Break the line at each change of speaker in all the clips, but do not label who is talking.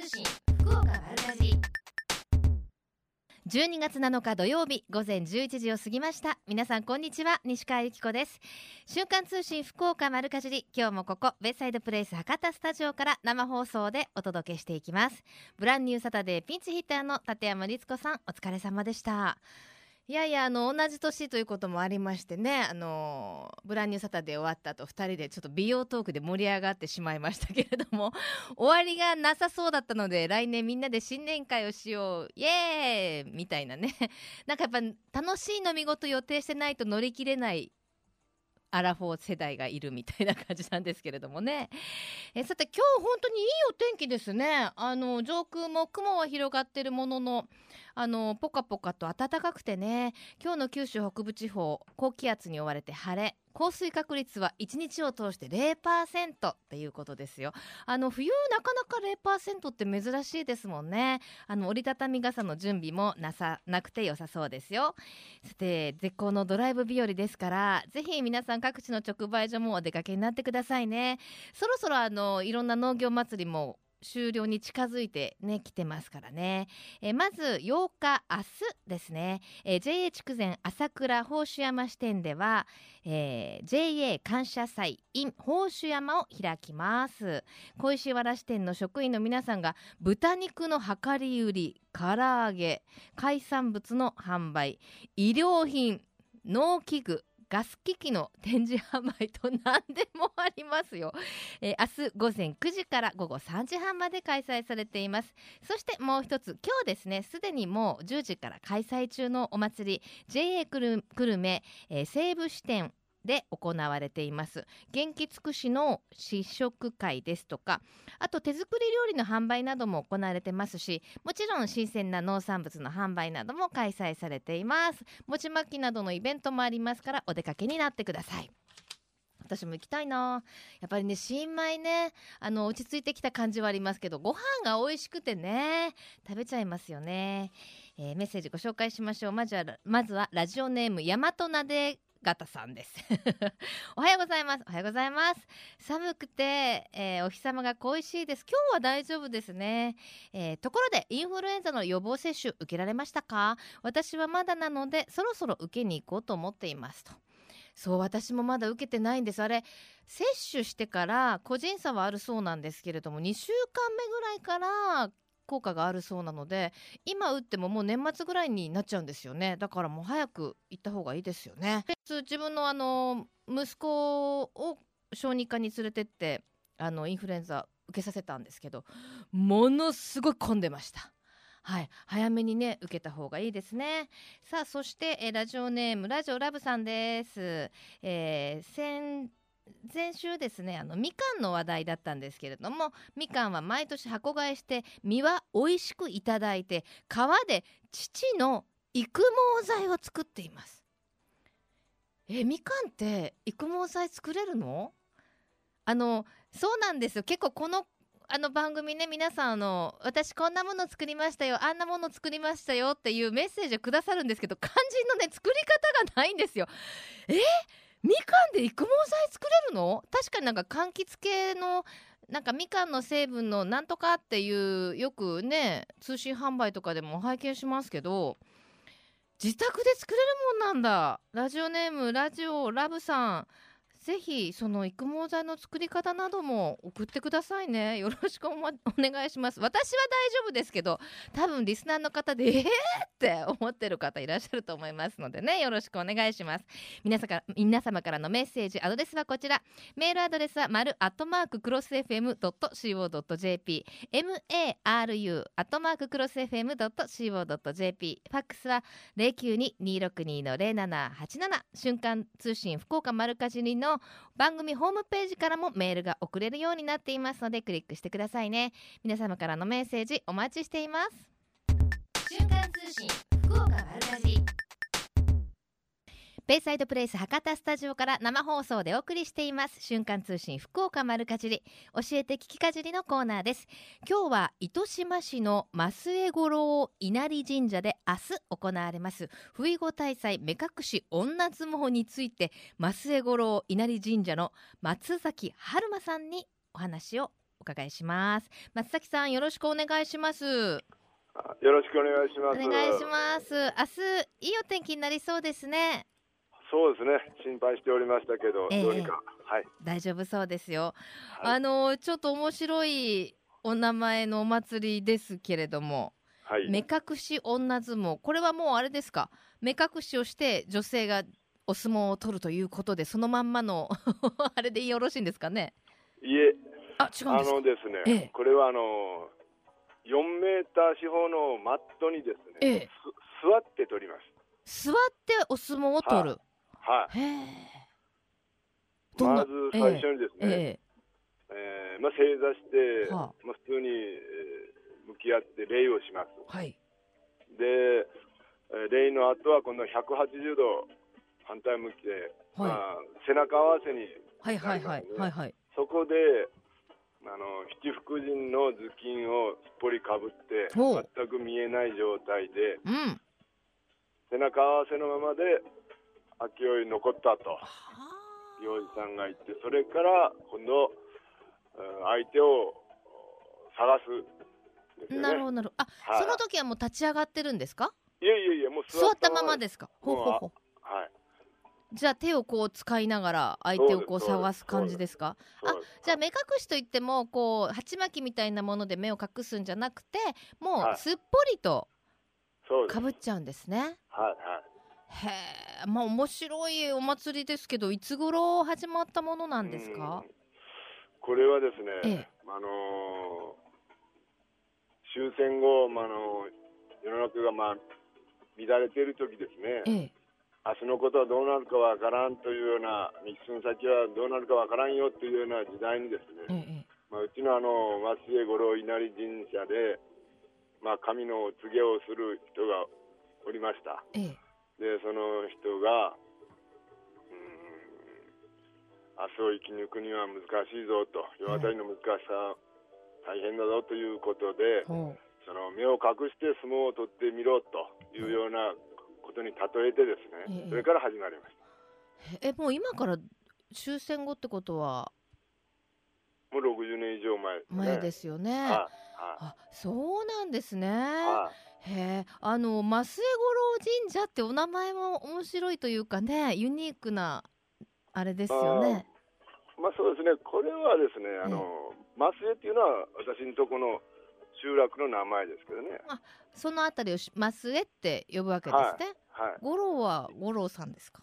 通信福岡丸かじ12月7日土曜日午前11時を過ぎました。皆さんこんにちは西川由紀子です。瞬間通信福岡丸かじり。今日もここベイサイドプレイス博多スタジオから生放送でお届けしていきます。ブランニューサタデーピンチヒッターの立山律子さんお疲れ様でした。いやいやあの同じ年ということもありましてねあのブランニューサタデー終わった後2人でちょっと美容トークで盛り上がってしまいましたけれども 終わりがなさそうだったので来年みんなで新年会をしようイエーイみたいなね。なんかやっぱ楽しい飲み事予定してないと乗り切れないアラフォー世代がいるみたいな感じなんですけれどもね。えさて今日本当にいいお天気ですね。あの上空も雲は広がってるもののあのポカポカと暖かくてね。今日の九州北部地方高気圧に覆われて晴れ。降水確率は1日を通して0%っていうことですよ。あの冬なかなか0%って珍しいですもんね。あの折りたたみ傘の準備もなさなくて良さそうですよ。さて絶好のドライブ日和ですからぜひ皆さん各地の直売所もお出かけになってくださいね。そろそろあのいろんな農業祭りも終了に近づいてね来てますからね、えーまず8日明日ですね、えー JA 筑前朝倉宝珠山支店では、えー JA 感謝祭 in 宝珠山を開きます。小石原支店の職員の皆さんが豚肉の量り売り唐揚げ海産物の販売医療品農機具ガス機器の展示販売と何でもありますよ。えー明日午前9時から午後3時半まで開催されています。そしてもう一つ今日ですねすでにもう10時から開催中のお祭り JA くる久留米、えー西武支店で行われています。元気尽くしの試食会ですとかあと手作り料理の販売なども行われてますしもちろん新鮮な農産物の販売なども開催されています。餅巻きなどのイベントもありますからお出かけになってください。私も行きたいな。やっぱりね新米ねあの落ち着いてきた感じはありますけどご飯が美味しくてね食べちゃいますよね、えーメッセージご紹介しましょう。まずはまずはラジオネーム大和なで方さんです。おはようございます。おはようございます。寒くて、えーお日様が恋しいです。今日は大丈夫ですね、えーところでインフルエンザの予防接種受けられましたか？私はまだなのでそろそろ受けに行こうと思っていますと。そう私もまだ受けてないんです。あれ接種してから個人差はあるそうなんですけれども2週間目ぐらいから効果があるそうなので今打ってももう年末ぐらいになっちゃうんですよね。だからもう早く行った方がいいですよね。自分のあの息子を小児科に連れてってあのインフルエンザ受けさせたんですけどものすごい混んでました。はい、早めにね受けた方がいいですね。さあそして、えラジオネームラジオラブさんです、えー先前週ですねあのみかんの話題だったんですけれどもみかんは毎年箱買いして実は美味しくいただいて皮で父の育毛剤を作っています。えみかんって育毛剤作れるの？あのそうなんですよ。結構このあの番組ね皆さんあの私こんなもの作りましたよあんなもの作りましたよっていうメッセージをくださるんですけど肝心のね作り方がないんですよ。え？みかんで育毛剤作れるの？確かになんか柑橘系のなんかみかんの成分のなんとかっていうよくね通信販売とかでも拝見しますけど自宅で作れるもんなんだ。ラジオネームラジオラブさん。ぜひその育毛剤の作り方なども送ってくださいね。よろしくお,、ま、お願いします。私は大丈夫ですけど多分リスナーの方でえー？って思ってる方いらっしゃると思いますのでね。よろしくお願いします。皆様から皆様からのメッセージアドレスはこちら。メールアドレスは丸アットマーククロス FM.co.jp maru アットマーククロス FM.co.jp ファックスは092-262-0787瞬間通信福岡丸かじりのの番組ホームページからもメールが送れるようになっていますのでクリックしてくださいね。皆様からのメッセージお待ちしています。
瞬間通信福岡丸かじり
ベイサイドプレイス博多スタジオから生放送でお送りしています。瞬間通信福岡丸かじり。教えて聞きかじりのコーナーです。今日は糸島市の増江五郎稲荷神社で明日行われます。不意語大祭目隠し女相撲について増江五郎稲荷神社の松崎春馬さんにお話をお伺いします。松崎さんよろしくお願いします。
あよろしくお願いし
お
ます。
願いします。明日いいお天気になりそうですね
そうですね。心配しておりましたけど、
ええ
どうにか。はい。
大丈夫そうですよ、
はい
あのちょっと面白いお名前のお祭りですけれども
はい。
目隠し女相撲これはもうあれですか？目隠しをして女性がお相撲を取るということでそのまんまの あれでよろしいんですかね？
いえ、
あ違うん
あ
ですか？
のですね、
ええ
これはあの4メーター四方のマットにですね、
ええ
す座って取ります。
座ってお相撲を取る、
はい。
へえどんな？
まず最初にですね、
え
え。ーまあ正座して、
は
まあ普通に、えー向き合って礼をします。
えはい。
で、えー礼の後は今度180度反対向きで、
はい。
まあ背中合わせに
はいはいはいはいはい。
そこであの七福神の頭巾をすっぽりかぶって全く見えない状態で
うん。
背中合わせのままで秋吉残ったと
は
行司さんが言ってそれから今度うん相手を探すね。
なるほどなるほどあ、
はい
その時はもう立ち上がってるんですか？
いやいやいやもう
座ったまま
で。
ですか？ほうほうほう
はい。
じゃあ手をこう使いながら相手をこう探す感じですか？
そうです
じゃあ目隠しといってもこう鉢巻きみたいなもので目を隠すんじゃなくても
はい
うすっぽりと。かぶっちゃうんですね。
はいはい。
へえまあ面白いお祭りですけどいつ頃始まったものなんですか？
うん。これはですね、
ええ。
あのー終戦後、まあ、あの世の中が、まあ、乱れている時ですね、
ええ。
明日のことはどうなるかわからんというような、道の先はどうなるかわからんよというような時代にです
え
ね、
え
まあ、うちのあの松江五郎稲荷神社で、まあ、神のお告げをする人がおりました。
ええ
でその人が、明日を生き抜くには難しいぞと、世渡りの難しさ、大変だぞということで、その目を隠して相撲を取ってみろというようなことに例えてですね、
ええ
それから始まりました。
えもう今から終戦後ってことは？
もう60年以上前ですね。
前ですよね。
はい
あそうなんですね。
はいはい
へえあの増江五郎神社ってお名前も面白いというかねユニークなあれですよね。
まあそうですね、これはですね、あの、増江っていうのは私のとこの集落の名前ですけどね。
そのあたりをし増江って呼ぶわけですね。
はい。
五郎は五郎さんですか？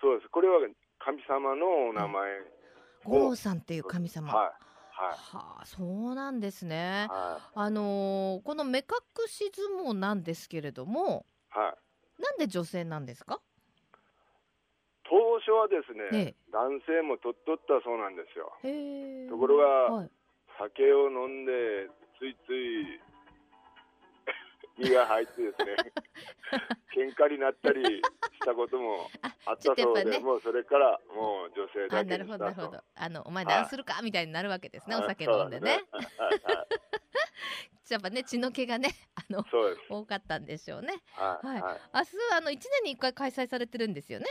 そうです。これは神様のお名前。
五郎さんっていう神様。
はい。
はあそうなんですね。
は
あのーこの目隠し相撲なんですけれども
い。はい。
なんで女性なんですか？
当初はですね、
え
男性も取っとったそうなんですよ。ところが
はい。
酒を飲んで、ついつい身が入ってですね、喧嘩になったりしたこともあったそうで、
ね
もうそれからもう女性だ
あなる。ほどなるほど。あのお前
はい
何するか？みたいになるわけですね。お
はい
酒飲んでね。やっぱね血の気がねあの。多かったんでしょうね。
はい。
はい
はい。
明日あの一年に一回開催されてるんですよね？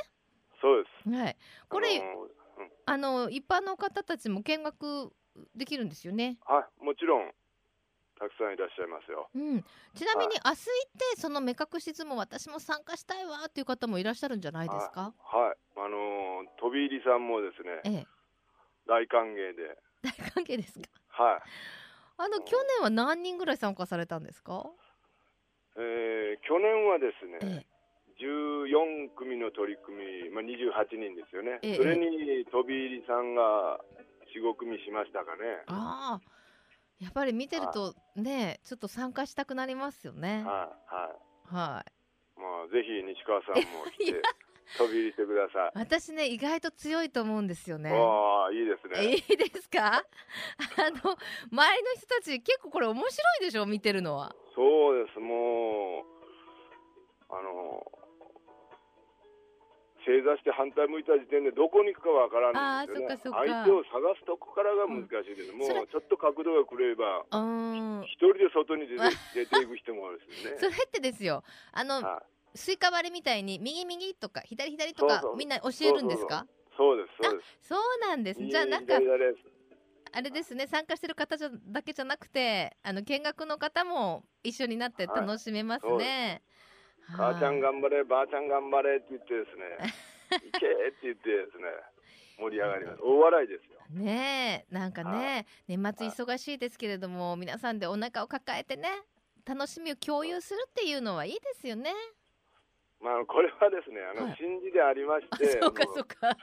そうです。
はい。これ
あのうん
あの一般の方たちも見学できるんですよね？
はい、もちろん、たくさんいらっしゃいますよ。
うん。ちなみに明日行ってその目隠し相撲私も参加したいわっていう方もいらっしゃるんじゃないですか？
はい。あのー飛び入りさんもですね、
ええ。
大歓迎で。
大関係ですか？
はい。
あの去年は何人ぐらい参加されたんですか？
えー去年はですね、
ええ。
14組の取り組み、まあ、28人ですよね、
ええ
それに飛び入りさんが4、5組しましたかね。
ああ。やっぱり見てるとねちょっと参加したくなりますよね。
はい、はい。
はい。
まあ、ぜひ西川さんも来
い
て、飛び入りしてください。
私ね意外と強いと思うんですよね。
ああ、いいですね。
いいですか？あの周りの人たち結構これ面白いでしょ見てるのは
そうです、もう、あの、正座して反対向いた時点でどこに行くかわからないんですよね。相手を探すとこからが難しいです。も
それ
うちょっと角度がくれれば、
うーん。
一人で外に出て 出ていく人もですね。
それってですよ。あの
はい。
スイカ割りみたいに右右とか左左とかみんな教えるんですか？
そうです、そうです。
そうなんです。じゃあなんかあれですね参加してる方じゃだけじゃなくてあの見学の方も一緒になって楽しめますね、はい、
母ちゃん頑張ればあちゃん頑張れって言ってですね。行けって言ってですね。盛り上がります。大笑いですよ。
ねえなんかね年末忙しいですけれども皆さんでお腹を抱えてね楽しみを共有するっていうのはいいですよね。
まあ、これはですね、あの、
はい。
神事でありまして、
そうかそうか。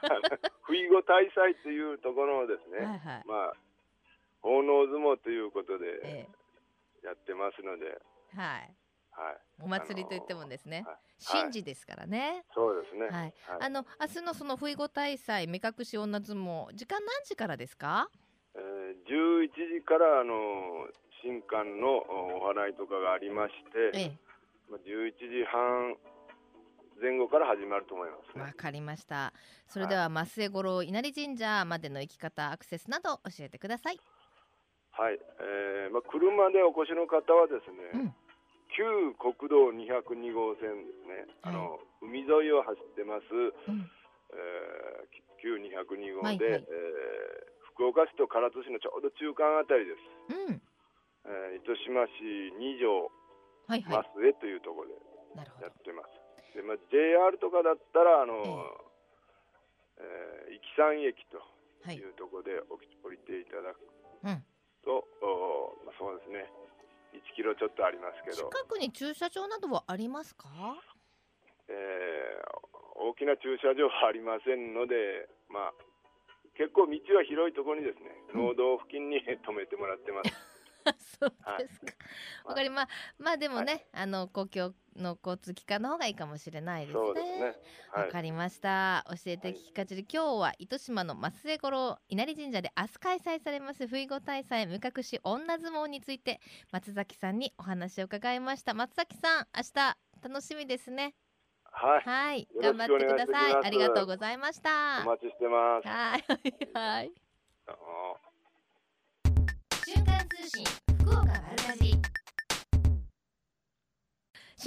不意後大祭というところのですね、
はいはい。
まあ、奉納相撲ということで
え
やってますので、
えはい
はい、
お祭りといってもですね。
はい。
神事ですからね。
そうですね。
はい。
はい。
あの明日のその不意後大祭目隠し女相撲時間何時からですか？
えー11時からあの新館のお祓いとかがありまして、
ええ。
まあ、11時半前後から始まると思いますね。
わかりました。それでは増江五郎稲荷神社までの行き方アクセスなど教えてください。
はい、えーまあ、車でお越しの方はですね、
うん
旧国道202号線ですね、あの海沿いを走ってます、
うん。
えー旧202号で、
はいはい。
えー福岡市と唐津市のちょうど中間あたりです、
うん。
えー糸島市二条
はいはい。
増江というところでやってます、でまあ、JR とかだったらあの、えー、壱岐山駅と
はい。
いうところで降り降りていただく
うん。
と、おまあ、そうですね1キロちょっとありますけど、
近くに駐車場などはありますか？
えー大きな駐車場はありませんので、まあ、結構道は広いところにですね、農道付近に止めてもらってます。
そうですか。わかりままあでもね、あの公共の交通機関の方がいいかもしれないですね。
そうですね。
わ、
はい。
かりました。教えて聞きかじり、今日は糸島の増江五郎稲荷神社で明日開催されます不意後大祭無隠し女相撲について松崎さんにお話を伺いました。松崎さん、明日楽しみですね。
はい。
はい、頑張ってください。ありがとうございました。
お待ちしてます。
はい、はい。
瞬間通信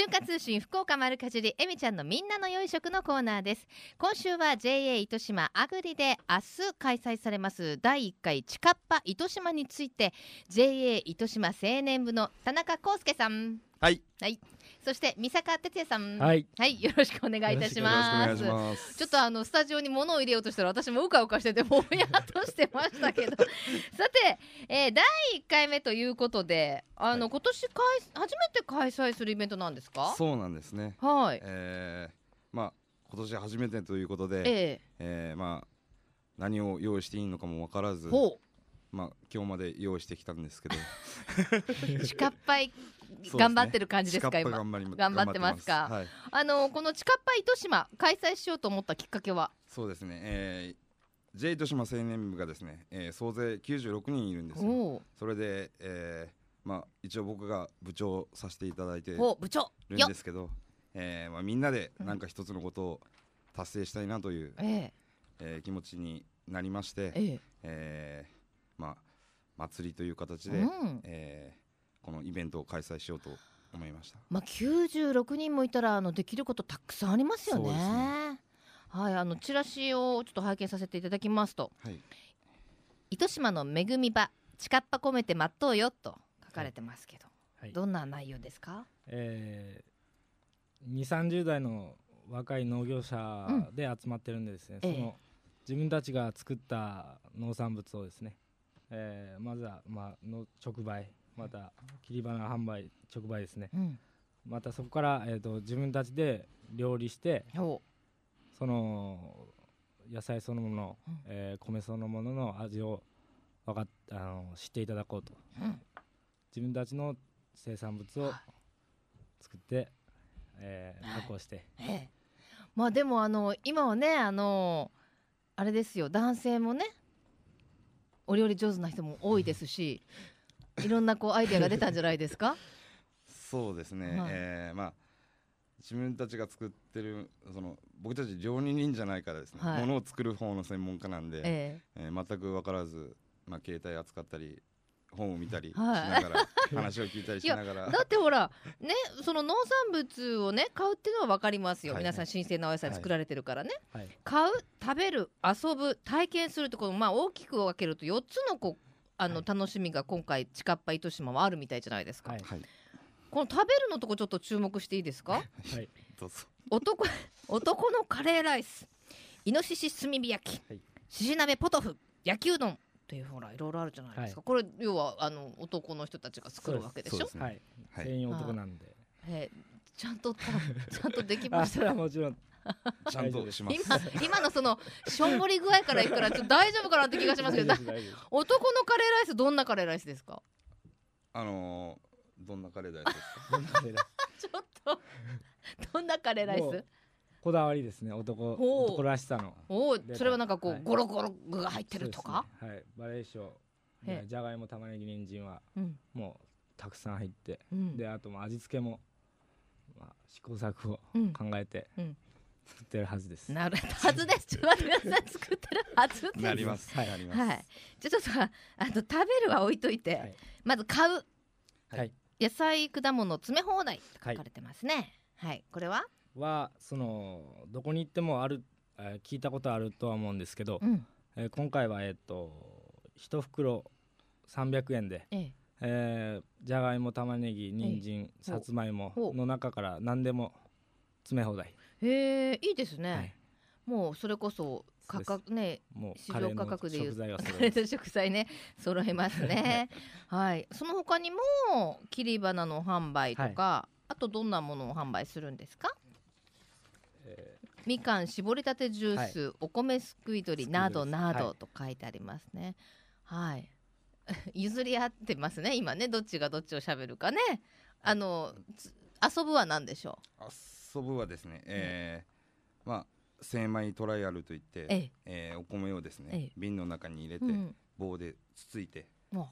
瞬間通信福岡丸かじりえみちゃんのみんなの良い食のコーナーです。今週は JA 糸島アグリで明日開催されます。第1回チカッパ糸島について JA 糸島青年部の田中康介さん。
はい。
はいそして三坂哲也さん。
はい。
はい、よろしくお願いいたします。
よろしくお願いします。
ちょっとあのスタジオに物を入れようとしたら私もうかうかしててもやっとしてましたけど。さて、えー第1回目ということであの、
はい。
今年開初めて開催するイベントなんですか？
そうなんですね。
はい、
えー、まあ今年初めてということで、
え
え。ー、まあ何を用意していいのかもわからず
え、ほ
まあ今日まで用意してきたんですけど、
う チカッパイ
すね。
頑張ってる感じですか
近っ
今
頑張
ってますか？
はい。
あのこのチカッパ糸島開催しようと思ったきっかけは？
そうですね。えー、J 糸島青年部がですね、えー、総勢96人いるんですよ。
お
それで、えー、まあ一応僕が部長させていただいて
部長！
ん
よ
ですけど、えー、まあみんなでなんか一つのことを達成したいなという、
ええ。
えー、気持ちになりまして、
ええ。
えーまあ、祭りという形で、
うん。
えーこのイベントを開催しようと思いました。
まあ、96人もいたらあのできることたくさんありますよね。
ね。
はい、あのチラシをちょっと拝見させていただきますと。
はい、「
糸島の恵み場近っぱ込めて待っとうよ」と書かれてますけど、
はい。
どんな内容ですか？
えー、2 3 0代の若い農業者で集まってるんでですね、
ええ。
その自分たちが作った農産物をですね、えーまずは、まあ、の直売また切り花販売直売ですね。
うん、
またそこから、えー、と自分たちで料理して
ほ
その野菜そのもの、
うん。
えー米そのものの味をわかっあの知っていただこうと。
う、うん、
自分たちの生産物を
はい。
作って、えー
はい
加工して、
ええ。まあでもあの今はねあのあれですよ男性もねお料理上手な人も多いですし いろんなこうアイデアが出たんじゃないですか？
そうですね、
はい。
えーまあ自分たちが作ってるその僕たち料理人じゃないからですね、
はい。
ものを作る方の専門家なんで、
え
え。ー全く分からず、まあ、携帯扱ったり本を見たりし
はい。
ながら、話を聞いたりしながら。
だってほらねその農産物をね買うっていうのは分かりますよ、
はい。
皆さん新鮮なお野菜作られてるからね、
はい。
買う食べる遊ぶ体験するってこのまあ大きく分けると4つのこうあの、
はい。
楽しみが今回近っぱ糸島はあるみたいじゃないですか、この食べるのとこちょっと注目していいですか？
はい。
どうぞ。
男男のカレーライス。イノシシ炭火焼き、
はい。
しし鍋ポトフ焼きうどんっていうほらいろいろあるじゃないですか、これ要はあの男の人たちが作るわけでしょ？
そうね。
はい。
はい。
全員男なんで。
えーちゃんとたちゃんとできま
あそれ
した
はもちろん。
ちゃんとします。
今今のそのしょんぼり具合からいくからちょっと大丈夫かなって気がしますけど。男のカレーライスどんなカレーライスですか？
あのーどんなカレーライスですか？
ですどんなカレーライス？
ちょっとどんなカレーライス？
こだわりですね男男らしさの。
おそれはなんかこう、
はい。
ゴロゴロ具が入ってるとか？
ね。はい。バレエショ
ええ
ーじゃがいも玉ねぎ人参は
うん。
もうたくさん入って
うん。
であともう味付けもまあ試行錯誤
うん。
考えて
うん。
作ってるはずです。
なるはずです。ちょっと待ってください。作ってるはずです。
なります。
はい
なります。
はい。じゃあちょっとさあの食べるは置いといて、
はい。
まず買う。
はい。
野菜果物詰め放題と書かれてますね。はい、これは？
はそのどこに行ってもあるえー聞いたことあるとは思うんですけど
うん。
えー今回はえっと一袋300円で
ええ。
えーじゃがいも玉ねぎ人参さつまいもの中から何でも詰め放題。
へえいいですね、
はい。
もうそれこそ価格ね
もう
市場価格でいう
カレーの食材
ね揃いますね。はい。その他にも切り花の販売とか、あとどんなものを販売するんですか？
え
みかん搾りたてジュース、お米すくい取りなどなど
はい
と書いてありますね。はい。譲り合ってますね今ね。どっちがどっちを喋るかね。あのつ遊ぶは何でしょ
遊ぶはですね、えーまあ精米トライアルといって、
え
え。ーお米をですね、
ええ。
瓶の中に入れ
う、
て、
うん、
棒でつついて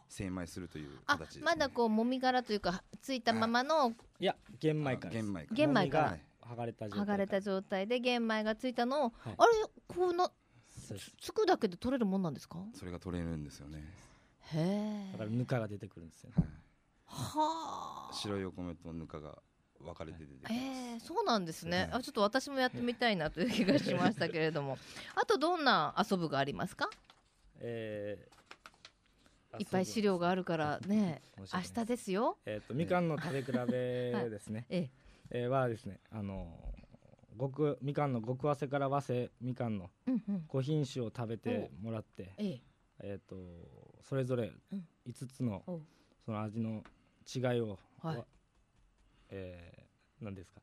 精米するという
あ
形です、ね、
まだこうもみ殻というかついたままの
ーいや玄米から。
玄米から
剥がれた状態
剥がれた状態で玄米がついたのを、
はい。
あれこうなつくだけで取れるもんなんですか？
それが取れるんですよね、
へえ。
だからぬかが出てくるんですよね。
はい。
はあ。
白いお米とぬかが分かれて出てきます、
えー、そうなんですね、
はい。
あちょっと私もやってみたいなという気がしましたけれども。あとどんな遊ぶがありますか？
えー
いっぱい資料があるからね。明日ですよ。
えっとみかんの食べ比べですね。
え
えーはですねあのー極みかんの極早生から早生みかんの
えうんうん。
5品種を食べてもらって
ええ。
えっとそれぞれ
うん。
5つのその味の違いを
はい。
わえー何ですか？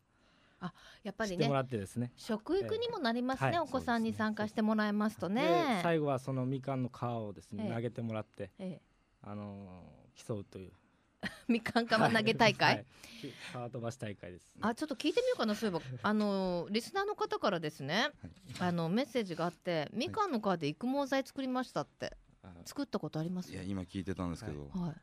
やっぱりね
知ってもらってですね。
食育にもなりますね、
はい。
お子さんに参加してもらいますと
で
ね。
最後はそのみかんの皮をですね
ええ。
投げてもらって
ええ。
あのー競うという
みかんかま投げ大会、
はい。皮飛ばし大会です。
あちょっと聞いてみようかなそういえばあのリスナーの方からですね、あのメッセージがあってみかんの皮で育毛剤作りましたって。
あ
作ったことあります？
いや今聞いてたんですけど、
はい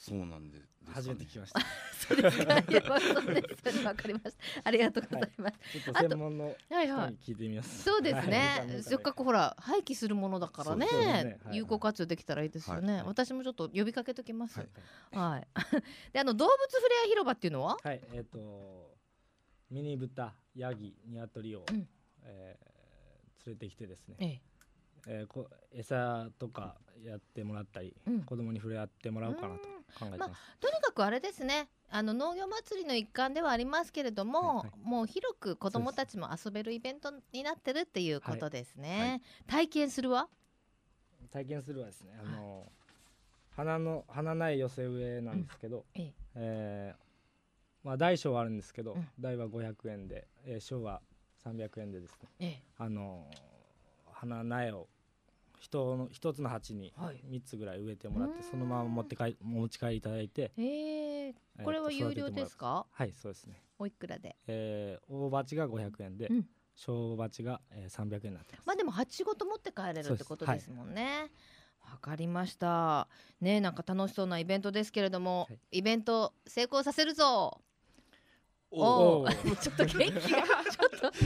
そうなんでですかね
初めて聞きました
そうですか。いやそうです。わかりました。ありがとうございます。
ちょっと専門の
はい、はい。
人に聞いてみます
そうです
はい
ね。せっかくほら廃棄するものだからね
ねはい
有効活用できたらいいですよね。
はい
私もちょっと呼びかけときます。
は
はいい。であの動物ふれあい広場っていうのは？
はい、えっ、とミニ豚、ヤギ、ニワトリを、
うん
えー連れてきてですね、
ええ。
えーこ餌とかやってもらったり、
うん
子供に触れ合ってもらおうかなと考えてます。
とにかくあれですね。あの農業祭りの一環ではありますけれども、
はいはい
もう広く子どもたちも遊べるイベントになってるっていうことですね。
はいは
体験するわ。
体験するはですね、あの花の花苗寄せ植えなんですけど、
ええ
えーまあ大小はあるんですけど、
うん
大は500円で、えー小は300円でですね、
ええ。
あの花苗を人の一つの鉢に
はい
3つぐらい植えてもらって、
うーん
そのまま持って帰お持ち帰りいただいて、
ええ。
えー
これは
と
有料ですか？
はいそうですね、
おいくらで？
えー大鉢が500円で、
うん
小鉢が、えー、300円になってます、
まあでも鉢ごと持って帰れるってことですもんね。わかりました。ねなんか楽しそうなイベントですけれども、
はい
イベント成功させるぞ。
お
おちょっと元気がちょっと元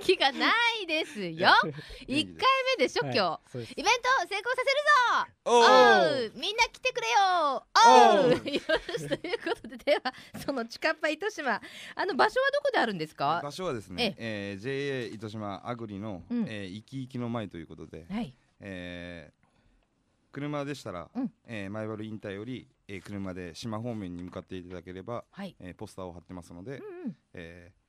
気がないですよ。一回目でしょ、
はい。
今イベント成功させるぞ。
お
おみんな来てくれよ。おう。
おう。
よし。ということでではその近っぱ糸島あの場所はどこであるんですか
場所はですね、えー JA 糸島アグリの、
うん
えー、生き生きの前ということで、
はい
えー車でし。たら、
うん
えー前原インターより、えー車で島方面に向かっていただければ、
はい。
えーポスターを貼ってますので、
うんうん。
えー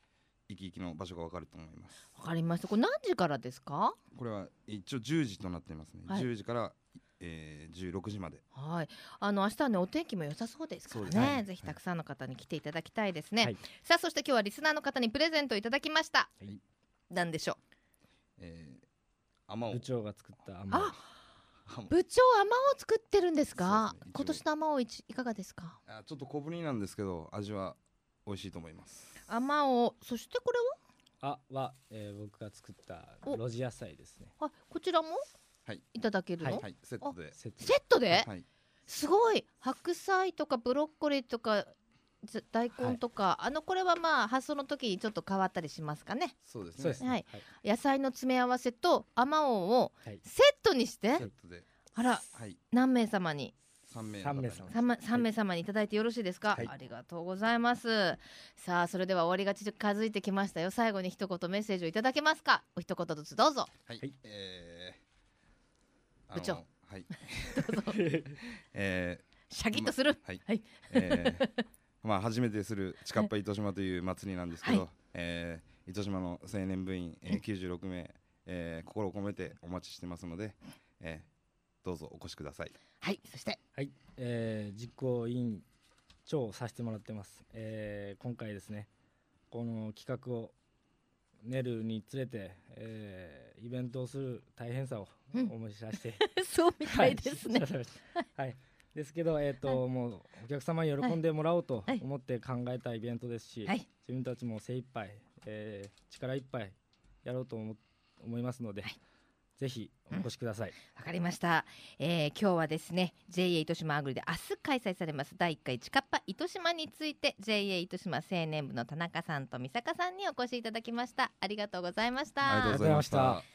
行き行きの場所がわかると思います。
わかりました。これ何時からですか？
これは一応10時となっていますね、
はい。
10時から、えー、16時まで。
はい、あの明日はねお天気も良さそうですから
ね。
ね、ぜひたくさんの方に来ていただきたいですね。
はい。
さあそして今日はリスナーの方にプレゼントをいただきました。
はい。
なんでしょう？
えー、甘を。
部長が作った甘
あ
甘
部長あまおう作ってるんですか？
すね。
今年のあまおういちいかがですか？
あちょっと小ぶりなんですけど味は美味しいと思います。
あまおうそしてこれ
あは、えー僕が作った
お。
露地野菜ですね。
は、はい、こちらも？
はい。
いただけるの？
はい。セットで。
セット
セットで、
はい。
すごい。白菜とかブロッコリーとかず大根とか、あのこれはまあ発送の時にちょっと変わったりしますかね。
そうですね。
はい。
はい。
野菜の詰め合わせとあまおうを
はい。
セットにして、
セットで。
あら。
はい。
何名様に？
三名
様。
三名様。にい。ただいてよろしいですか、
はい。
ありがとうございます。さあそれでは終わりが近づいてきましたよ。最後に一言メッセージをいただけますか？お一言ずつどうぞ。
はい、
はい。
えー、
部長。
はい。え
シャキッとする、
ー、はい、
はい。
えー、まあ初めてする近っぱ糸島という祭りなんですけど、
はい。
えー、糸島の青年部員、えー、96名、えー、心を込めてお待ちしてますので、えー、どうぞお越しください。
はいそして。
はい、えー、実行委員長をさせてもらってます、えー、今回ですねこの企画を練るにつれて、えー、イベントをする大変さを
うん。
お持ちさせて、
そうみたいですね、
はい、はいですけど、えーともうお客様に喜んでもらおうと
はい。
思って考えたイベントですし、
はい。
自分たちも精一杯、えー、力いっぱいやろうと思思いますので、
はい。
ぜひお越しください。
わかりました、えー今日はですね JA 糸島アグリで明日開催されます第1回近っぱ糸島について JA 糸島青年部の田中さんと美坂さんにお越しいただきました。ありがとうございました。
ありがとうございました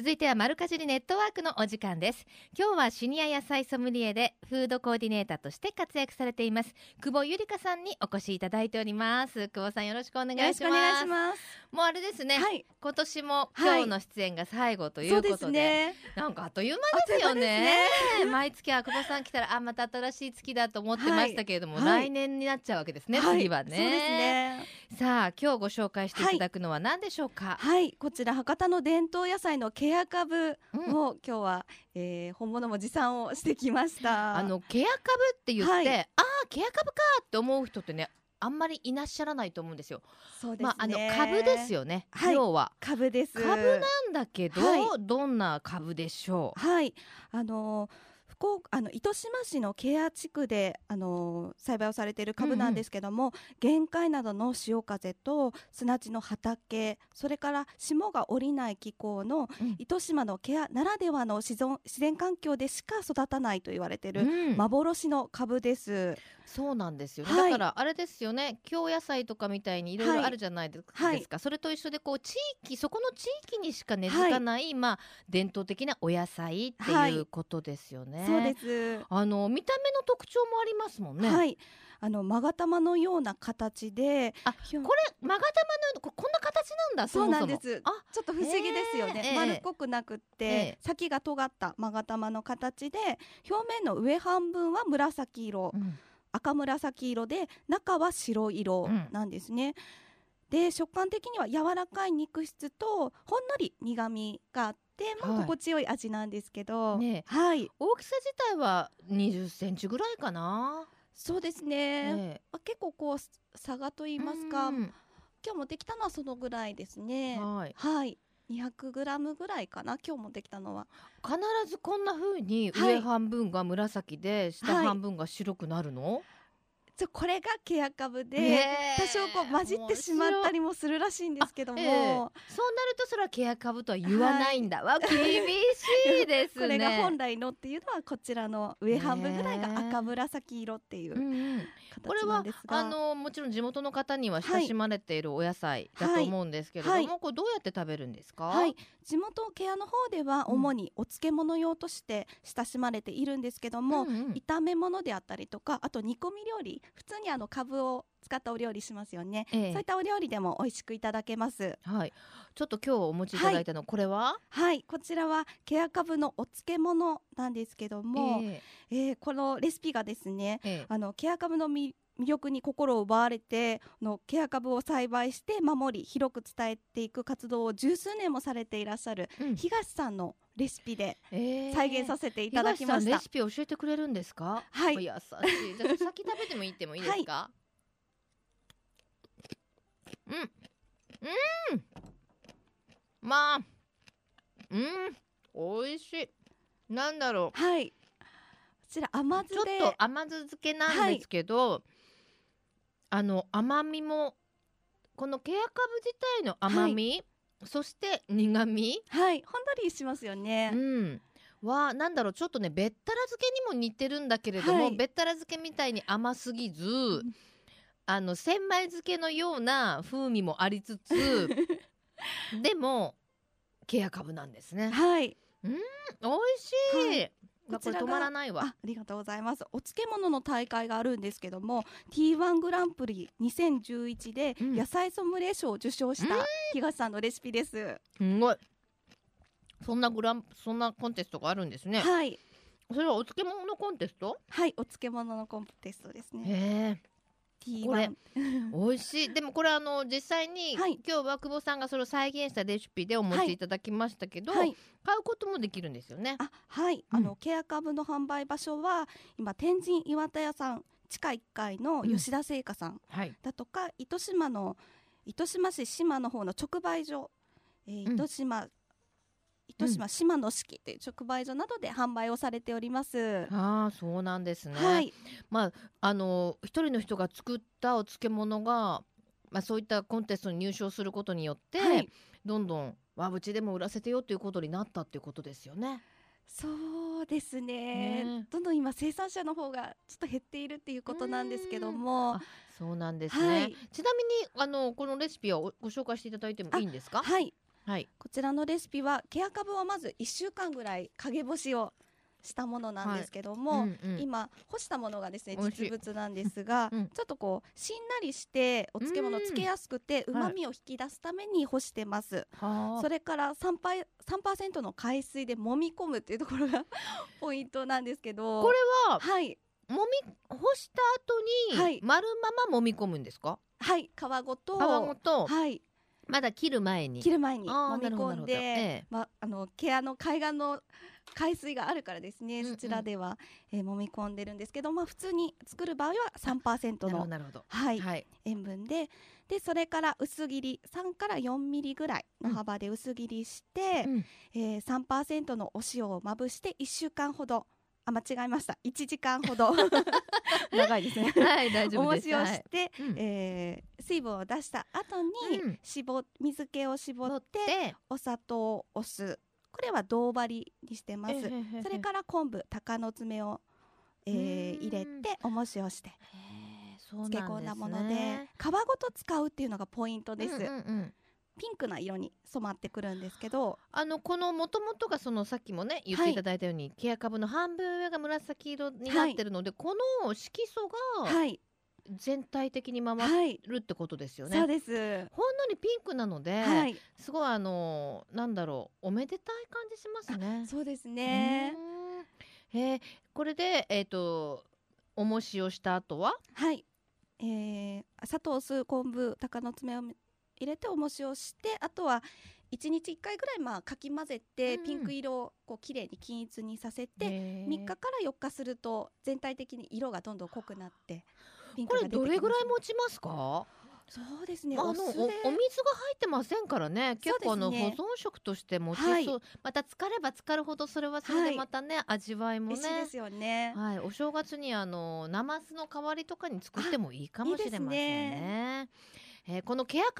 続いてはマルカジリネットワークのお時間です。今日はシニア野菜ソムリエでフードコーディネーターとして活躍されています久保ゆりかさんにお越しいただいております。久保さんよろしくお願いします。
よろしくお願いします。
もうあれですね、
はい、
今年も
はい。
今日の出演が最後とい
そう
ことで,、
すね。
なんかあっという間ですよね。毎月は久保さん来たらあまた新しい月だと思ってましたけれども、
はい。はい
来年になっちゃうわけですね、
はい。
次はね。
ね。
さあ今日ご紹介していただくのは何でしょうか、
はい、こちら博多の伝統野菜のケヤカブ
うん
を今日は、えー、本物も持参をしてきました。
あのケヤカブって言って、
はい
ああケヤカブかって思う人ってねあんまりいらっしゃらないと思うんですよ。
そうですね。
まああの株です。よね。
はい
要は
株です。
株なんだけど、
はい
どんな株でしょ
はい、あのー福岡あの糸島市のケア地区であのー栽培をされている株なんですけども、玄界などの潮風と砂地の畑それから霜が降りない気候の
うん。
糸島のケアならではの自然自然環境でしか育たないと言われていうる、
うん。
幻の株です。
そうなんですよね、
はい。
だからあれですよね。京野菜とかみたいにいろいろ
はい。
あるじゃないですか,、
はい。
それと一緒でこう地域そこの地域にしか根付かない、まあ伝統的なお野菜っていうことですよね。
そうです。
あの見た目の特徴もありますもんね。
はい。あの勾玉のような形で、
あこれ勾玉のようなここんな形なんだ
そうなんです。
あ
ちょっと不思議ですよね。
ええ
丸っこくなくって、
ええ
先が尖った勾玉の形で、表面の上半分は紫色、
うん
赤紫色で中は白色なんですね。で食感的には柔らかい肉質とほんのり苦味があって、まあ
はい
心地よい味なんですけど、
ね
はい、
大きさ自体は20センチぐらいかな？
そうですね。
え
あ結構こう差がと言
え
いますか、
うん
今日持ってきたのはそのぐらいですね。
はい。
はい。200グラムぐらいかな今日持ってきたのは
必ずこんな風に
はい
上半分が紫で下
はい
半分が白くなるの？
ちょこれがケア株で、多少こう混じってしまったりもするらしいんですけども、
あええ。そうなるとそれはケア株とは言わないんだ、わ。厳しいですね。
これが本来のっていうのはこちらの上半分ぐらいが赤紫色っていう。
うんうんこれはあのもちろん地元の方には親しまれているお野菜だと思うんですけれども、
はい。
これどうやって食べるんですか？
はい、地元ケアの方では
うん。
主にお漬物用として親しまれているんですけども、
うんうん。
炒め物であったりとかあと煮込み料理。普通にあの株を使ったお料理しますよね、
ええ。
そういったお料理でも美味しくいただけます。
はい、ちょっと今日お持ちいただいたの、これは？
はい。こちらはケア株のお漬物なんですけども、
え
え。ーこのレシピがですね
ええ。え
あのケア株のみ魅力に心を奪われてあのケア株を栽培して守り広く伝えていく活動を十数年もされていらっしゃる
うん。
東さんのレシピで
ええ。
再現させていただきました。
東さんレ。シピ教えてくれるんですか？
はい。
優しい。じゃあ先食べてもいいってもいいですか？うん。うん。まあうん。美味しい。なんだろう。
はい。こちら甘酢
ちょっ
で
と甘酢漬けなんですけど、あの甘みもこのケア株自体の甘み、そして苦み、
はい。ほんのりしますよ
う
ね。
ん、はなんだろう。ちょっとねべったら漬けにも似てるんだけれども、
はい。
べったら漬けみたいに甘すぎず、あの千枚漬けのような風味もありつつ でもケア株なんですね。
はい。
美味しい。
はい
まあこ
ちらが
まらないわ。
あありがとうございます。お漬物の大会があるんですけども T1 グランプリ2011で
うん
野菜ソムリエ賞を受賞した東さんのレシピです。
すごい。そんなグランそんなコンテストがあるんですね。
はい
それはお漬物のコンテスト？
はいお漬物のコンテストですね。
これ
T1
美味しい。でもこれあの実際に、
はい。
今日は久保さんがそれを再現したレシピでお持ちい。ただきましたけど、
はい。
買うこともできるんですよね。
あはい、
うん。
あのケア株の販売場所は今天神岩田屋さん地下1階の吉田製菓さん
はい。
だとか、糸島の糸島市島の方の直売所、えー
うん。
糸島、糸島島の式という直売所などで販売をされております。
ああそうなんですね。
はい、
まああの一人の人が作ったお漬物が、まあそういったコンテストに入賞することによって、
はい
どんどんわうちでも売らせてよということになったっていうことですよね。
そうですね
ね
どんどん今生産者の方がちょっと減っているっていうことなんですけども
あそうなんですね。
はい
ちなみにあのこのレシピはおご紹介していただいてもいいんですか？
はい
はい。
こちらのレシピはケア株をまず1週間ぐらい陰干しをしたものなんですけども、
うんうん。
今干したものがですね実物なんですが、
うん。
ちょっとこうしんなりしてお漬物つけやすくて
ん。
うまみを引き出すために干してます、
は
それから3パー3%の海水で揉み込むっていうところが ポイントなんですけど
これは
はい。
もみ干した後に、
はい。
丸まま揉み込むんですか？
はい。皮ごと
皮ごと、
はい
まだ切る前に。
切る前に。揉み込んで、
ええ。
まあの毛穴の海岸の海水があるからですね、
うんうん。
そちらでは、えー揉み込んでるんですけど、まあ、普通に作る場合は3%
なるほど
の、
なるほど。
はい
はい。
塩分で。でそれから薄切り3から4ミリぐらいの幅で薄切りして、
うん。
えー、3%のお塩をまぶして1週間ほどあ間違えました。1時間ほど。長いですね。
はい大丈夫です。
しをして、
うん。
えー水分を出した後に、
うん。
絞水気を絞
持
っ
って。て
お砂糖お酢。これは銅張りにしてます。それから昆布鷹の爪を、えー
うん。
入れておもしをして漬け込んだもので
ね
皮ごと使うっていうのがポイントです、
うんうんうん
ピンクな色に染まってくるんですけど
あのこの元々がそのさっきもね言ってい。ただいたように、ケア株の半分上が紫色になってるので、この色素が
はい。
全体的に回
はい
るってことですよね。
そうです。
ほんのりピンクなので、
はい。
すごいあのなんだろうおめでたい感じしますね。
そうですね。
うん。へー。これでえっ、とおもしをした後は？
はい、えー、砂糖酢昆布鷹の爪を入れておもしをしてあとは1日1回ぐらいまあかき混ぜて、ピンク色をこう綺麗に均一にさせて
へー
3日から4日すると全体的に色がどんどん濃くなってピン
これ
クが出てきます。
どれぐらい持ちますか？
そうですね。
まあ、あのお水が入ってませんからね。結構あの、保存食として持ち
はい。
そう、また疲れば浸かるほどそれはそれでまたね、味わいもね。
美味しいですよね。
はい、お正月にあのナマスの代わりとかに作ってもいいかもしれません
いい
ね。えーこのケアカ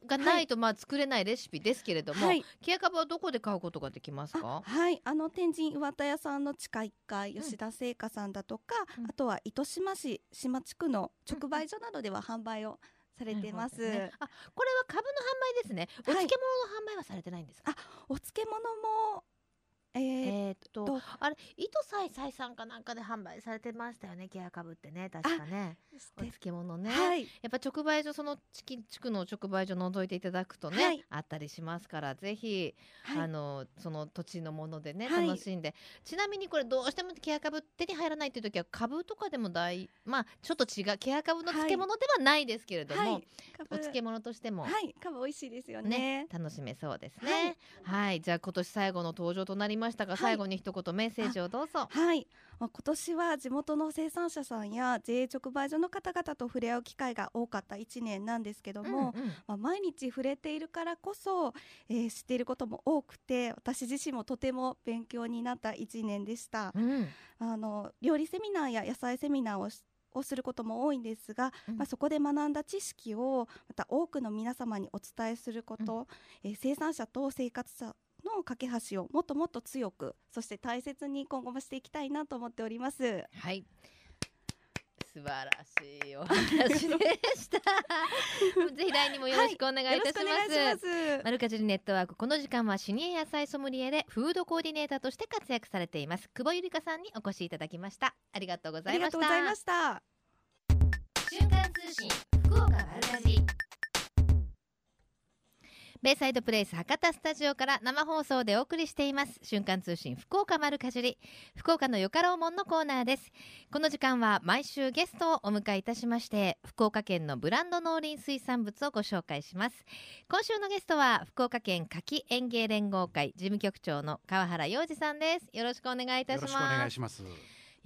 ブがないと、まあ作れないレシピですけれども、
はい。
ケアカブはどこで買うことができます
あ
か？
はい、あの天神岩田屋さんの地下1階、
うん
吉田製菓さんだとか、
うん
あとは糸島市島地区の直売所などでは販売をされてます。
なるほどねあ、これは株の販売ですね。お
はい
漬物の販売はされてないんですか？
お漬物も、えー
えーっと
と
あれ糸菜菜さんかなんかで販売されてましたよねケアカブってね確かね。お漬物ね、
はい、
やっぱ直売所その地区地区の直売所覗いていただくとね、
はい。
あったりしますからぜひ、
はい。
あのその土地のものでね、
はい。
楽しんで。ちなみにこれどうしてもケアカブ手に入らないという時は株とかでも大まあちょっと違うケアカブの漬物ではないですけれども、お漬物としても、
はい、かぶ美味しいですよ
ね。
ね。
楽しめそうですね。はい、じゃあ今年最後の登場となりましたが、
はい。
最後に一言メッセージをどうぞ。
はい、まあ、今年は地元の生産者さんや JA 直売所の方々と触れ合う機会が多かった1年なんですけども、
うんうん。
まあ、毎日触れているからこそ、えー知っていることも多くて私自身もとても勉強になった1年でした。
うん。
あの料理セミナーや野菜セミナーをしをすることも多いんですが、
うん。
まあ、そこで学んだ知識をまた多くの皆様にお伝えすること、えー生産者と生活者の架け橋をもっともっと強くそして大切に今後もしていきたいなと思っております。
はい。素晴らしいお話でした。ぜひ第二もよろしくお願いいたします。
よろしくお願いします。
マルカジリネットワークこの時間はシニア野菜ソムリエでフードコーディネーターとして活躍されています久保ゆりかさんにお越しいただきましたありがとうござ
あり
いました
がとうございました。
瞬間通信福岡丸かじり
ベイサイドプレイス博多スタジオから生放送でお送りしています。瞬間通信福岡丸かじり。福岡のよかろうもんのコーナーです。この時間は毎週ゲストをお迎えいたしまして福岡県のブランド農林水産物をご紹介します。今週のゲストは福岡県柿園芸連合会事務局長の川原洋二さんです。よろしくお願いいたします。
よろしくお願いします。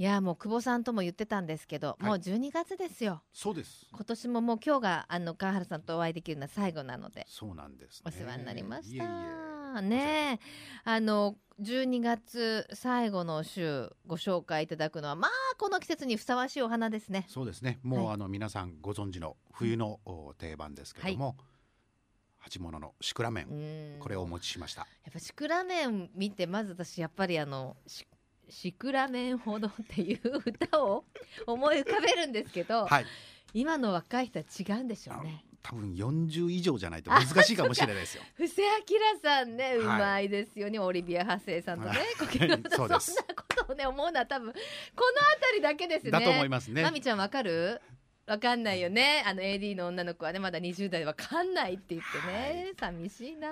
いやもう久保さんとも言ってたんですけど、
い
もう12月ですよ
そうです。
今年ももう今日があの川原さんとお会いできるのは最後なので
そうなんです、
お世話になりました。
いえいえ
ねえあの12月最後の週ご紹介いただくのはまあこの季節にふさわしいお花ですね。
そうですね。もう、
はい
あの皆さんご存知の冬のお定番ですけども、鉢物のシクラメン、
うん
これをお持ちしました。
やっぱシクラメン見てまず私やっぱりあのシシクラメンほどっていう歌を思い浮かべるんですけど、
はい。
今の若い人は違うんでしょうね。
多分40以上じゃないと難しいかもしれないですよ。
布施明さんね、うまいですよねオリビア派生さんとね
はい
コケロさん
そ
んなことをね思うのは多分この辺りだけですね
だと思いますね
ま。みちゃんわかる？わかんないよねあの AD の女の子はねまだ20代わかんないって言ってね、寂しいな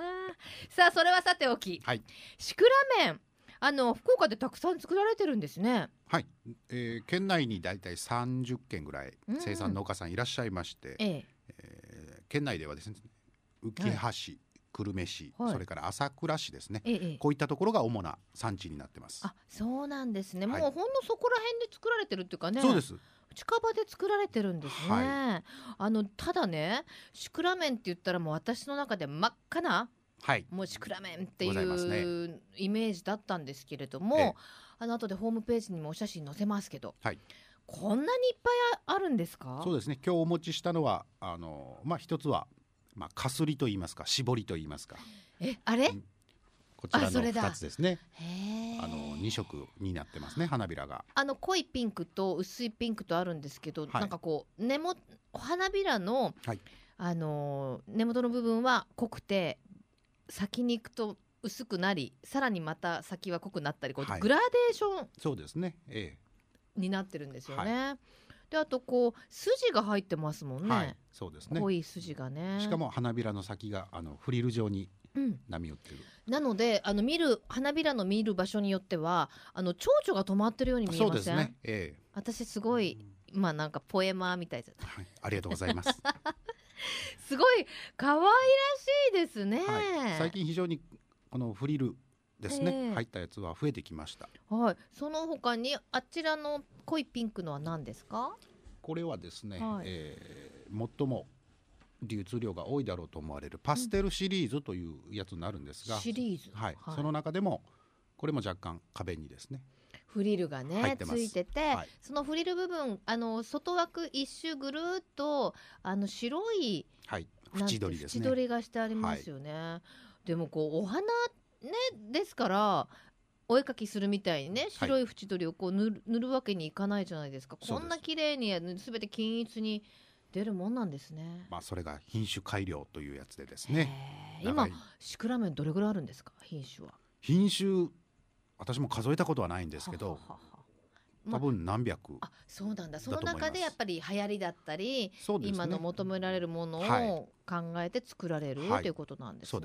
さあそれはさておき
はい。
シクラメンあの福岡でたくさん作られてるんですね。
はい。えー県内にだいたい30軒ぐらい
うん
生産農家さんいらっしゃいまして、
ええ。
えー県内ではですね、浮橋市、久留米市、
はい。
それから朝倉市ですね。
ええええ。
こういったところが主な産地になってます。
あそうなんですね、
はい。
もうほんのそこら辺で作られてるっていうかね
そうです。
近場で作られてるんですね、
は
あのただねシクラメンって言ったらもう私の中で真っ赤な
はい。
もうシクラメンっていうイメージだったんですけれども、
ええ。
あの後でホームページにもお写真載せますけど、
はい。
こんなにいっぱいあるんですか？
そうですね。今日お持ちしたのはあのまあ一つはまあかすりと言いますか絞りと言いますか。
えあれ？
うん。こちらの
あそれだ。
二つですね。あの二色になってますね花びらが。
あの濃いピンクと薄いピンクとあるんですけど、
はい。
なんかこう根も花びらの、
はい。
あのー根元の部分は濃くて先に行くと薄くなりさらにまた先は濃くなったりこう、
はい
グラデーション
そうですね。え
になってるんですよね。であとこう筋が入ってますもんね、
えはい。そうですね
濃。い筋がね。
しかも花びらの先があのフリル状に
うん、
波打ってる。
なのであの見る花びらの見る場所によってはあの蝶々が止まってるように見えません？
そうですね。ええ
私すごいまあなんかポエマーみたいじゃ
はい。ありがとうございます。
すごい可愛らしいですね。
はい。最近非常にこのフリルですね、
ええ
入ったやつは増えてきました。
はい、その他にあちらの濃いピンクのは何ですか？
これはですね、
はい
えー最も流通量が多いだろうと思われるパステルシリーズというやつになるんですが、
シリーズ、
はいその中でもこれも若干壁にですね
フリルが
入
ねついてて、
はい。
そのフリル部分あの外枠一周ぐるっとあの白い
はい。縁取りですね。
縁取りがしてありますよね、でもこうお花ねですからお絵かきするみたいにね白い縁取りをこう塗る塗るわけにいかないじゃないですか。こんな綺麗にすべて均一に出るもんなんですね。
まあそれが品種改良というやつでですね。
今シクラメンどれぐらいあるんですか？品種は。
品種私も数えたことはないんですけど
はははは。ま
多分何百
あそうなんだ。その中でやっぱり流行りだったり、
ね。
今の求められるもの
はい
を考えて作られる、
はい。
ということなんですね。
そう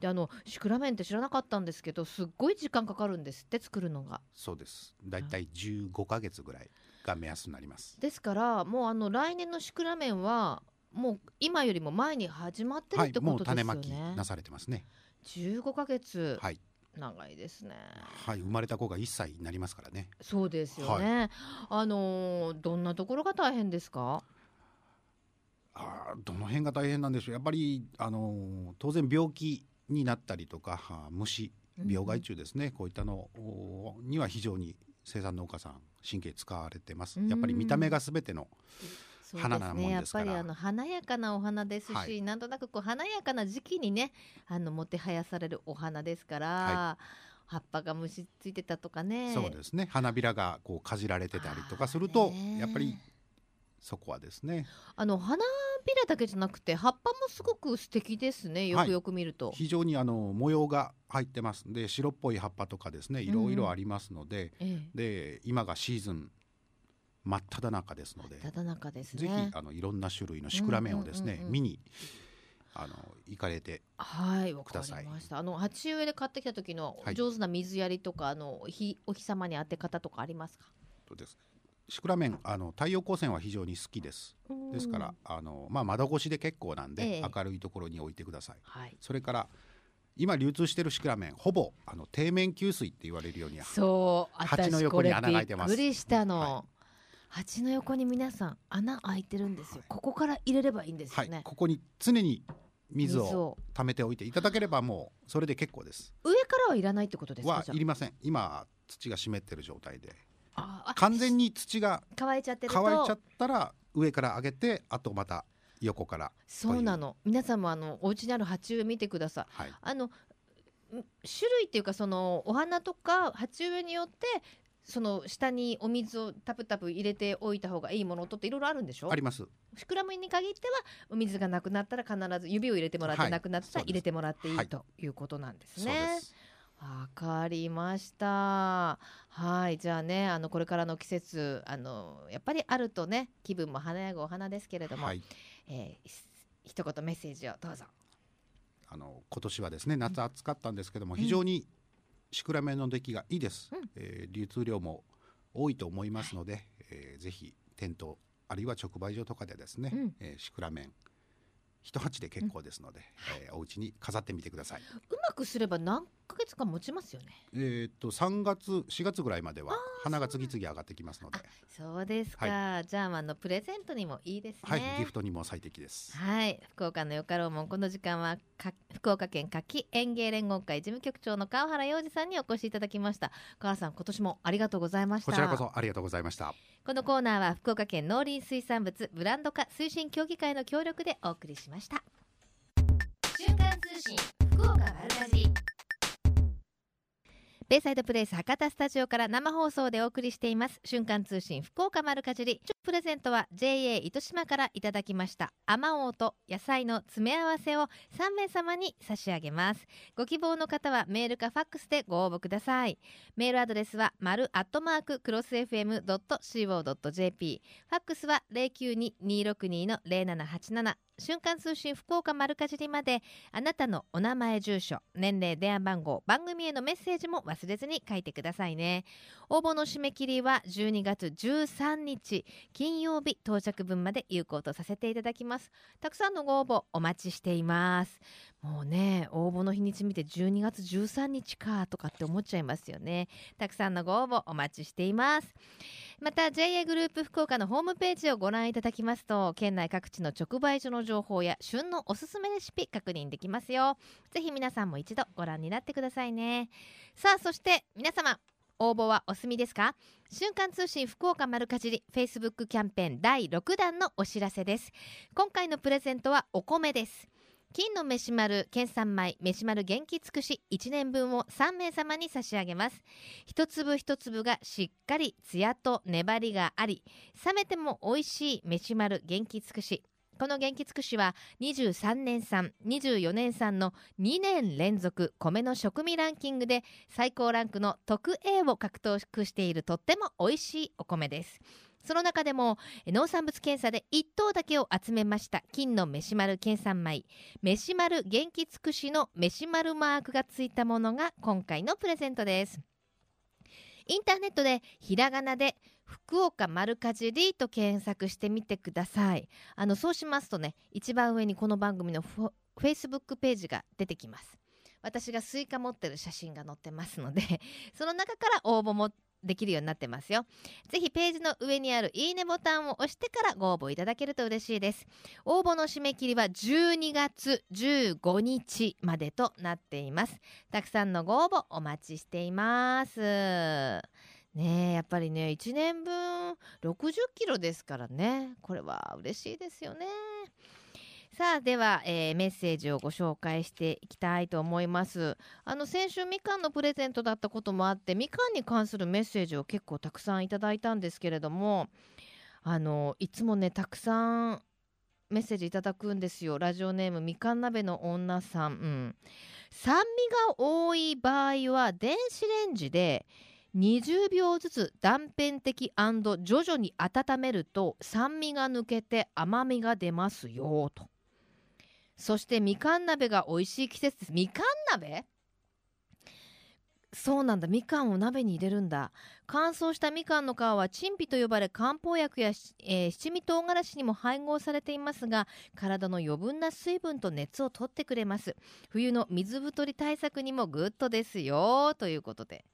で
あのシクラメンって知らなかったんですけどすっごい時間かかるんですって作るのが。
そうです。だいたい15ヶ月ぐらいが目安になります。
ですからもうあの来年のシクラメンはもう今よりも前に始まってる
はいもう
ってことですよね。
種まきなされてますね。
15ヶ月、
はい
長いですね。
はい生まれた子が1歳になりますからね。
そうですよね。あのーどんなところが大変ですか？
あーどの辺が大変なんでしょう。やっぱり、あのー当然病気になったりとかは虫病害虫ですね、こういったのおには非常に生産農家さん神経使われてます。
うん
やっぱり見た目が全ての
そう
花なもんですから。
やっぱりあの華やかなお花ですし、
はい。
なんとなくこう華やかな時期にねあのもてはやされるお花ですから、
は
葉っぱが虫ついてたとかね。
そうですね。花びらがこうかじられてたりとかする
あ
とやっぱりそこはですね。
あの花びらだけじゃなくて葉っぱもすごく素敵ですね。よくよく見ると、
非常にあの模様が入ってます。んで白っぽい葉っぱとかですねいろいろありますので、
え。
で今がシーズン真っ只中ですので
え、ただ中です
ぜひ
ね
あのいろんな種類のシクラメンをですね、
うんうんうんうん。
見にあの行かれて
はいわかり
ください。
ました。あの鉢植えで買ってきた時の
はい。
上手な水やりとか、あの日お日様に当て方とかありますか？
とです。シクラメンあの太陽光線は非常に好きです。ですからあの、まあ、窓越しで結構なんで、
ええ。
明るいところに置いてください。
はい。
それから今流通しているシクラメンほぼあの底面吸水って言われるように
そう
鉢の横に穴が開いてます。
びっくりしたの、
は
鉢の横に皆さん穴開いてるんですよ、
はい。
ここから入れればいいんです
はい。
よね、
ここに常に水を溜めておいていただければもうそれで結構です。
上からはいらないってことですか
はいりません。今土が湿ってる状態で。完全に土が
乾いちゃってると。
乾いちゃったら上から上げてあとまた横から
そうなの。皆さんもあのお家にある鉢植え見てください。
はい。
あのん種類っていうかそのお花とか鉢植えによってその下にお水をタプタプ入れておいた方がいいものとっていろいろあるんでしょ？
あります。
シクラメンに限ってはお水がなくなったら必ず指を入れてもらって、
はい。
なくなったら入れてもらっていい、
はい
ということなんですね。わかりました。はい、じゃあね、あのこれからの季節、あのやっぱりあるとね、気分も華やぐお花ですけれども、
はい。
えーひ一言メッセージをどうぞ。
あの今年はですね夏暑かったんですけども、
うん。
非常にシクラメンの出来がいいです、
うん。
えー流通量も多いと思いますので、えーぜひ店頭あるいは直売所とかでですね、
うん。
えーシクラメン一鉢で結構ですので、えーお家に飾ってみてください。
うまくすれば何ヶ月か持ちますよね。
えーっと3月4月ぐらいまでは花が次々上がってきますので、
そうですか。じゃああのプレゼントにもいいですね。
はいギフトにも最適です。
はい、福岡のよかろうもんこの時間はか福岡県夏季園芸連合会事務局長の川原洋二さんにお越しいただきました川原さん今年もありがとうございました
こちらこそありがとうございました。
このコーナーは福岡県農林水産物ブランド化推進協議会の協力でお送りしました
瞬間通信福岡丸かじり
ベイサイドプレイス博多スタジオから生放送でお送りしています。瞬間通信福岡丸かじり。プレゼントは JA 糸島からいただきました。あまおうと野菜の詰め合わせを3名様に差し上げます。ご希望の方はメールかファックスでご応募ください。メールアドレスは丸アットマーククロス FM.co.jp ファックスは092-262の0787瞬間通信福岡丸かじりまであなたのお名前住所年齢電話番号番組へのメッセージも忘れずに書いてくださいね。応募の締め切りは12月13日金曜日到着分まで有効とさせていただきます。たくさんのご応募お待ちしています。もうね応募の日にち見て12月13日かとかって思っちゃいますよね。たくさんのご応募お待ちしています。また JA グループ福岡のホームページをご覧いただきますと県内各地の直売所の情報や旬のおすすめレシピ確認できますよ。ぜひ皆さんも一度ご覧になってくださいね。さあそして皆様応募はお済みですか？瞬間通信福岡丸かじり Facebook キャンペーン第6弾のお知らせです。今回のプレゼントはお米です。金の飯丸県産米飯丸元気尽くし1年分を3名様に差し上げます。一粒一粒がしっかりツヤと粘りがあり冷めても美味しい飯丸元気尽くし。この元気尽くしは23年産24年産の2年連続米の食味ランキングで最高ランクの特 A を獲得しているとっても美味しいお米です。その中でも農産物検査で1等だけを集めました金の飯丸県産米。飯丸元気尽くしの飯丸マルマークがついたものが今回のプレゼントです。インターネットでひらがなで福岡丸かじりと検索してみてください。あのそうしますとね一番上にこの番組のフォフェイスブックページが出てきます。私がスイカ持ってる写真が載ってますので その中から応募もできるようになってますよ。ぜひページの上にあるいいねボタンを押してからご応募いただけると嬉しいです。応募の締め切りは12月15日までとなっています。たくさんのご応募お待ちしています。ねえやっぱりね1年分60キロですからね。これは嬉しいですよね。さあでは、えーメッセージをご紹介していきたいと思います。あの先週みかんのプレゼントだったこともあってみかんに関するメッセージを結構たくさんいただいたんですけれどもあのいつもねたくさんメッセージいただくんですよ。ラジオネームみかん鍋の女さん、うん、酸味が多い場合は電子レンジで20秒ずつ断片的徐々に温めると酸味が抜けて甘みが出ますよと。そしてみかん鍋が美味しい季節です。みかん鍋？そうなんだ。みかんを鍋に入れるんだ。乾燥したみかんの皮は陳皮と呼ばれ漢方薬や、えー七味唐辛子にも配合されていますが体の余分な水分と熱を取ってくれます。冬の水太り対策にもグッドですよ。ということで。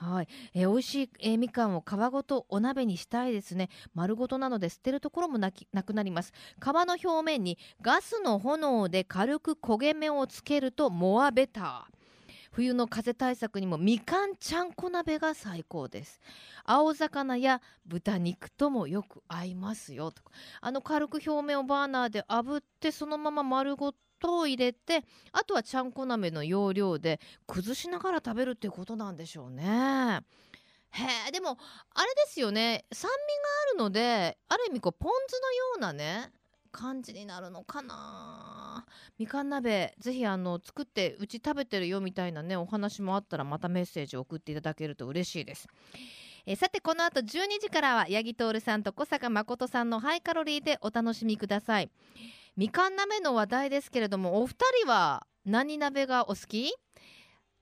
はい、えー美味しい、えーみかんを皮ごとお鍋にしたいですね。丸ごとなので捨てるところもなきなくなります。皮の表面にガスの炎で軽く焦げ目をつけると more better。冬の風邪対策にもみかんちゃんこ鍋が最高です。青魚や豚肉ともよく合いますよ。とあの軽く表面をバーナーで炙ってそのまま丸ごと糖を入れてあとはちゃんこ鍋の要領で崩しながら食べるっていうことなんでしょうね。へえでもあれですよね。酸味があるのである意味こうポン酢のようなね感じになるのかな。みかん鍋ぜひあの作ってうち食べてるよみたいなねお話もあったらまたメッセージを送っていただけると嬉しいです。えさてこの後12時からは八木徹さんと小坂誠さんのハイカロリーでお楽しみください。みかん鍋の話題ですけれどもお二人は何鍋がお好き？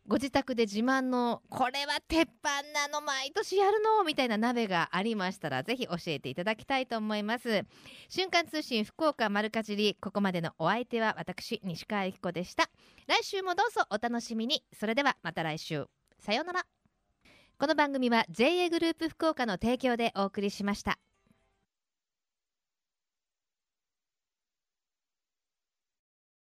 ご自宅で自慢のこれは鉄板なの毎年やるの？みたいな鍋がありましたらぜひ教えていただきたいと思います。瞬間通信福岡丸かじりここまでのお相手は私西川由紀子でした。来週もどうぞお楽しみに。それではまた来週。さようなら。この番組は JA グループ福岡の提供でお送りしました。